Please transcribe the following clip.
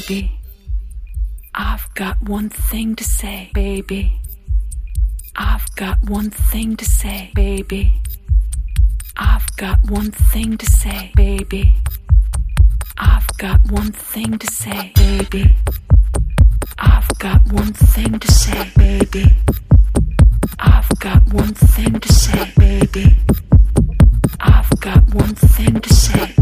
baby. I've got one thing to say, baby. I've got one thing to say, baby. I've got one thing to say, baby. I've got one thing to say, baby. I've got one thing to say, baby. I've got one thing to say, baby. I've got one thing to say,